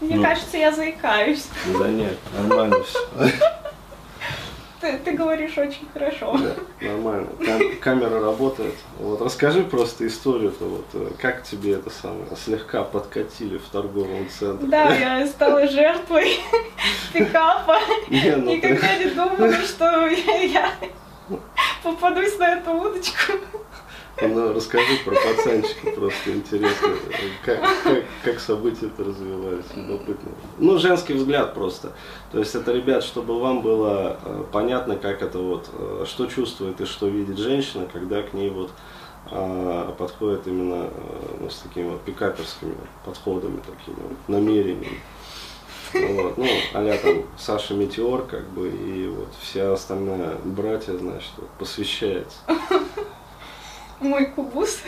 Мне Ну. кажется, я заикаюсь. Да нет, нормально все. Ты, ты говоришь очень хорошо. Да, нормально. Кам- камера работает. Вот расскажи просто историю-то, вот э, как тебе это самое слегка подкатили в торговом центре. Да, я стала жертвой пикапа. Не, ну ты- Никогда не думала, что я попадусь на эту удочку. Ну, расскажи про пацанчика, просто интересно, как, как, как события-то развивались, любопытно. Ну, женский взгляд просто. То есть это, ребят, чтобы вам было э, понятно, как это вот, э, что чувствует и что видит женщина, когда к ней вот а, подходит именно э, ну, с такими вот пикаперскими подходами, такими вот намерениями. Вот, ну, а там Саша Метеор, как бы, и вот вся остальная братья, значит, вот, посвящается. Мой кубус.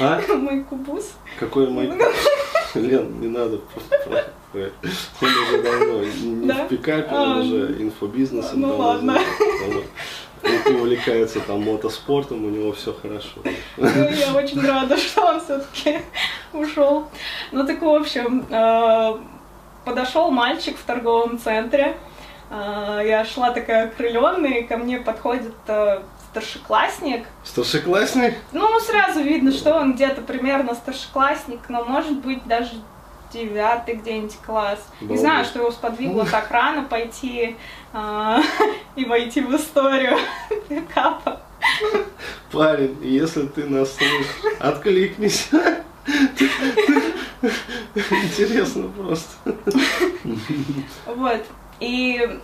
А? Мой кубус. Какой мой... Лен, не надо. Он уже давно не Да? в пикапе, А, он уже инфобизнесом. ну давно ладно. занимается. Он увлекается там мотоспортом, у него все хорошо. Ну, я очень рада, что он все-таки ушел. Ну так в общем, э, подошел мальчик в торговом центре. Э, Я шла такая окрыленная, и ко мне подходит э, старшеклассник. Старшеклассник? Ну, сразу видно, что он где-то примерно старшеклассник, но может быть даже девятый где-нибудь класс. Не Балдеть. знаю, что его сподвигло так рано пойти а, и войти в историю пикапа. Парень, если ты нас слышишь, откликнись. Интересно просто. Вот. И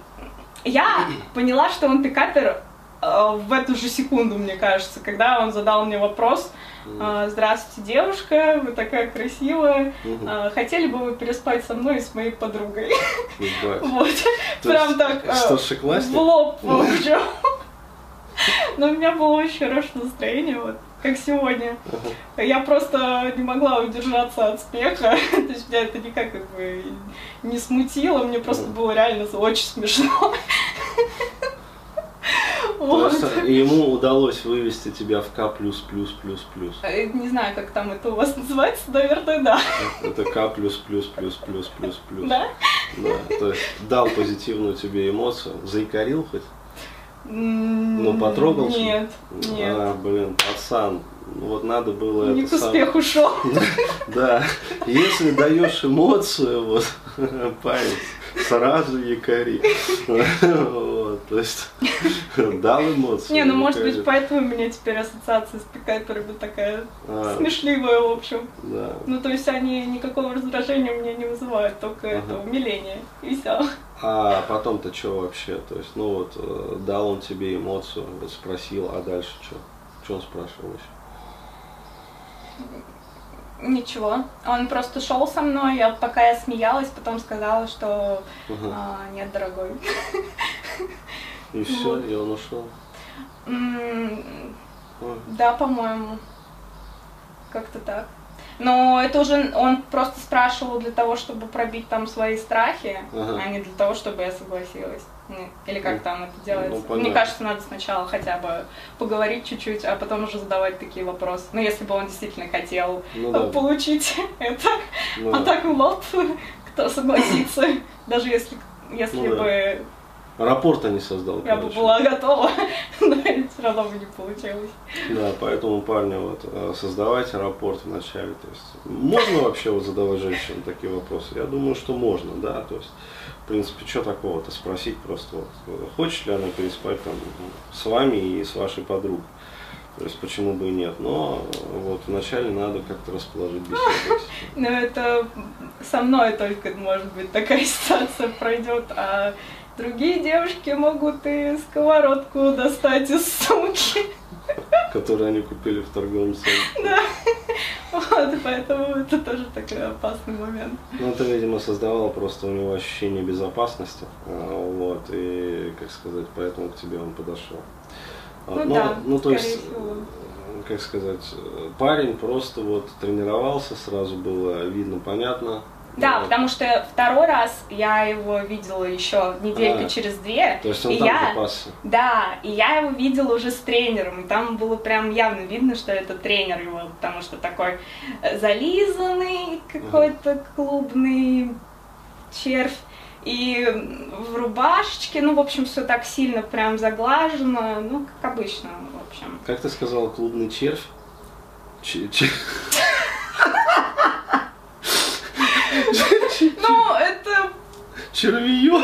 я поняла, что он пикапер э, в эту же секунду, мне кажется, когда он задал мне вопрос. э, Здравствуйте, девушка, вы такая красивая. Э, Хотели бы вы переспать со мной и с моей подругой? Вот. То Прям так. Старшеклассник? В лоб причем. Но у меня было очень хорошее настроение, вот, как сегодня. Ага. Я просто не могла удержаться от смеха. То есть меня это никак как бы не смутило, мне просто было реально очень смешно. Вот. э, ему удалось вывести тебя в К плюс плюс плюс плюс. Э, Не знаю, как там это у вас называется, наверное, да. Это К плюс плюс плюс плюс плюс плюс. Да? Да, то есть дал позитивную тебе эмоцию, заикарил хоть? Ну, потрогался? Нет, нет. А, блин, пацан, ну вот надо было Не к сам- успеху шел. Да, если даешь эмоцию, вот, парень, сразу якори. То есть, дал эмоцию. Не, ну может быть поэтому у меня теперь ассоциация с пикаперами такая А, смешливая, в общем. Да. Ну, то есть они никакого раздражения у меня не вызывают, только это умиление. И все. А потом-то что вообще? То есть, ну вот, э, дал он тебе эмоцию, вот спросил, а дальше что? Что он спрашивал еще? Ничего. Он просто шел со мной, я, пока я смеялась, потом сказала, что Ага. а, нет, дорогой. И все, вот. и он ушел. Ой. Да, по-моему. Как-то так. Но это уже он просто спрашивал для того, чтобы пробить там свои страхи, Ага. а не для того, чтобы я согласилась. Ну, Или как Ну, там это делается. ну, понятно. Мне кажется, надо сначала хотя бы поговорить чуть-чуть, а потом уже задавать такие вопросы. Ну, если бы он действительно хотел Ну да. получить это. Ну А да. так в лоб, кто согласится, даже если, если Ну да. Рапорта не создал, я бы была готова, но все равно бы не получилось. Да, поэтому, парни, вот, э, создавайте рапорт вначале. То есть, можно вообще вот задавать женщинам такие вопросы? Я думаю, что можно, да. То есть, в принципе, что такого-то спросить просто, вот, э, хочет ли она переспать там с вами и с вашей подругой. То есть, почему бы и нет. Но э, вот вначале надо как-то расположить беседу. Но это со мной только, может быть, такая ситуация пройдет, а другие девушки могут и сковородку достать из сумки. которые они купили в торговом центре. Да. Вот, поэтому это тоже такой опасный момент. Ну, это, видимо, создавало просто у него ощущение безопасности. а, Вот, и, как сказать, поэтому к тебе он подошел. А, Ну да, ну, то есть, всего. как сказать, э, парень просто вот тренировался, сразу было видно, понятно. Да, Вот. потому что второй раз я его видела еще неделька А. через две. То есть он и там я, запасся. Да, и я его видела уже с тренером, и там было прям явно видно, что это тренер его, потому что такой э, зализанный, какой-то клубный, червь, и в рубашечке, ну, в общем, все так сильно прям заглажено, ну, как обычно, в общем. Как ты сказал, клубный червь? Ч- ч- Ну, это, Червеё?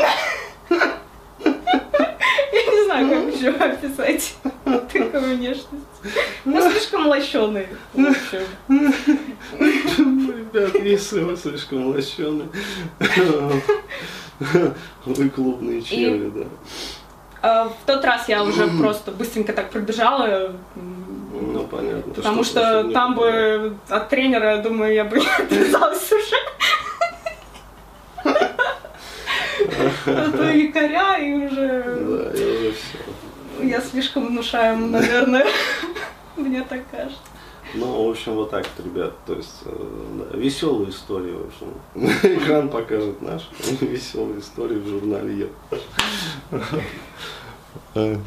я не знаю, как еще описать такую внешность. Ну, слишком лощеный, в общем. Ребят, если вы слишком лощеные. Вы клубные черви, да. А, В тот раз я уже просто быстренько так пробежала, Ну, понятно. потому Что- что не там бы от тренера, я думаю, я бы не отвязалась уже. А то якоря, и уже Да, я уже все. я слишком внушаем, наверное. Мне так кажется. Ну, в общем, вот так вот, ребят. То есть, веселые истории, в общем. Экран покажет наш. Веселые истории в журнале Е.